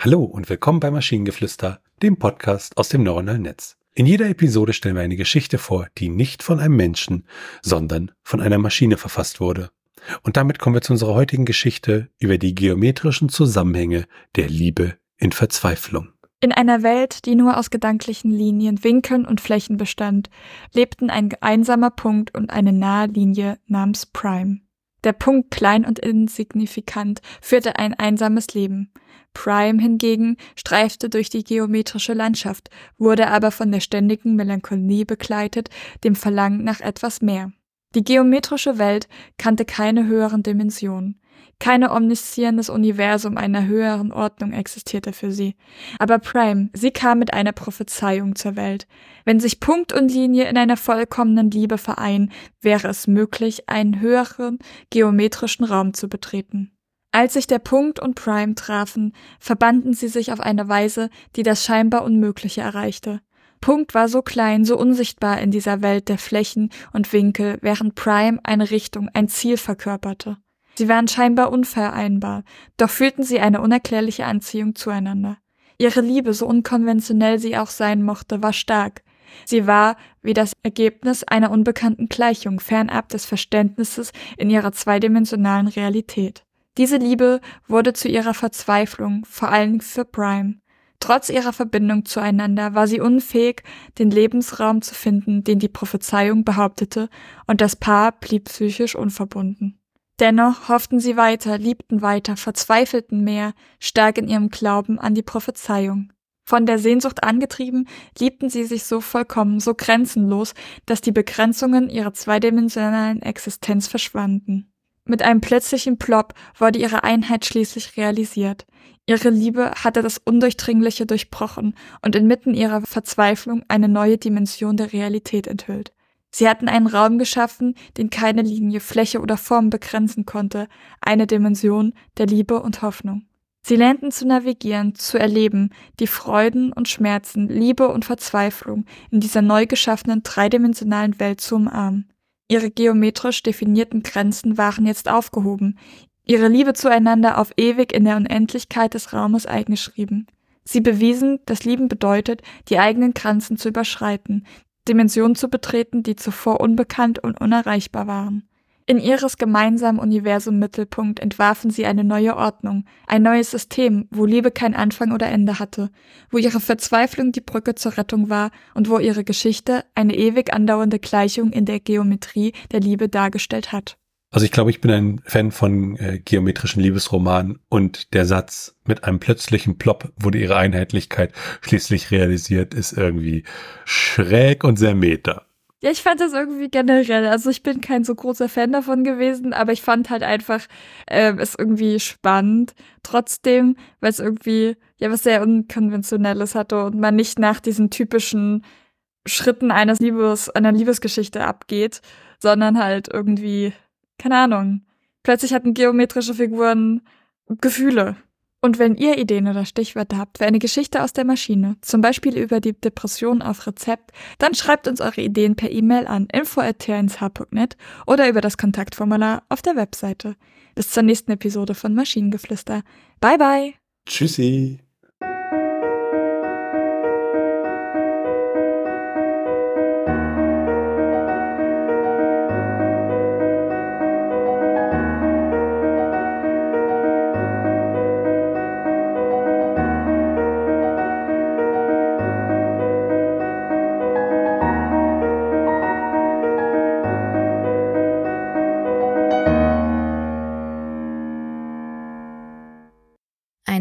Hallo und willkommen bei Maschinengeflüster, dem Podcast aus dem neuronalen Netz. In jeder Episode stellen wir eine Geschichte vor, die nicht von einem Menschen, sondern von einer Maschine verfasst wurde. Und damit kommen wir zu unserer heutigen Geschichte über die geometrischen Zusammenhänge der Liebe in Verzweiflung. In einer Welt, die nur aus gedanklichen Linien, Winkeln und Flächen bestand, lebten ein einsamer Punkt und eine nahe Linie namens Prime. Der Punkt klein und insignifikant führte ein einsames Leben. Prime hingegen streifte durch die geometrische Landschaft, wurde aber von der ständigen Melancholie begleitet, dem Verlangen nach etwas mehr. Die geometrische Welt kannte keine höheren Dimensionen. Keine omniszierendes Universum einer höheren Ordnung existierte für sie. Aber Prime, sie kam mit einer Prophezeiung zur Welt. Wenn sich Punkt und Linie in einer vollkommenen Liebe vereinen, wäre es möglich, einen höheren geometrischen Raum zu betreten. Als sich der Punkt und Prime trafen, verbanden sie sich auf eine Weise, die das scheinbar Unmögliche erreichte. Punkt war so klein, so unsichtbar in dieser Welt der Flächen und Winkel, während Prime eine Richtung, ein Ziel verkörperte. Sie waren scheinbar unvereinbar, doch fühlten sie eine unerklärliche Anziehung zueinander. Ihre Liebe, so unkonventionell sie auch sein mochte, war stark. Sie war wie das Ergebnis einer unbekannten Gleichung, fernab des Verständnisses in ihrer zweidimensionalen Realität. Diese Liebe wurde zu ihrer Verzweiflung, vor allem für Prime. Trotz ihrer Verbindung zueinander war sie unfähig, den Lebensraum zu finden, den die Prophezeiung behauptete, und das Paar blieb psychisch unverbunden. Dennoch hofften sie weiter, liebten weiter, verzweifelten mehr, stark in ihrem Glauben an die Prophezeiung. Von der Sehnsucht angetrieben, liebten sie sich so vollkommen, so grenzenlos, dass die Begrenzungen ihrer zweidimensionalen Existenz verschwanden. Mit einem plötzlichen Plop wurde ihre Einheit schließlich realisiert. Ihre Liebe hatte das Undurchdringliche durchbrochen und inmitten ihrer Verzweiflung eine neue Dimension der Realität enthüllt. Sie hatten einen Raum geschaffen, den keine Linie, Fläche oder Form begrenzen konnte, eine Dimension der Liebe und Hoffnung. Sie lernten zu navigieren, zu erleben, die Freuden und Schmerzen, Liebe und Verzweiflung in dieser neu geschaffenen dreidimensionalen Welt zu umarmen. Ihre geometrisch definierten Grenzen waren jetzt aufgehoben, ihre Liebe zueinander auf ewig in der Unendlichkeit des Raumes eingeschrieben. Sie bewiesen, dass Lieben bedeutet, die eigenen Grenzen zu überschreiten, Dimensionen zu betreten, die zuvor unbekannt und unerreichbar waren. In ihres gemeinsamen Universum Mittelpunkt entwarfen sie eine neue Ordnung, ein neues System, wo Liebe kein Anfang oder Ende hatte, wo ihre Verzweiflung die Brücke zur Rettung war und wo ihre Geschichte eine ewig andauernde Gleichung in der Geometrie der Liebe dargestellt hat. Also ich glaube, ich bin ein Fan von äh, geometrischen Liebesromanen und der Satz mit einem plötzlichen Plop wurde ihre Einheitlichkeit schließlich realisiert, ist irgendwie schräg und sehr meta. Ja, ich fand das irgendwie generell. Also ich bin kein so großer Fan davon gewesen, aber ich fand halt einfach äh, es irgendwie spannend. Trotzdem, weil es irgendwie ja was sehr unkonventionelles hatte und man nicht nach diesen typischen Schritten eines Liebes, einer Liebesgeschichte abgeht, sondern halt irgendwie keine Ahnung. Plötzlich hatten geometrische Figuren Gefühle. Und wenn ihr Ideen oder Stichwörter habt für eine Geschichte aus der Maschine, zum Beispiel über die Depression auf Rezept, dann schreibt uns eure Ideen per E-Mail an info.tnsh.net oder über das Kontaktformular auf der Webseite. Bis zur nächsten Episode von Maschinengeflüster. Bye bye! Tschüssi!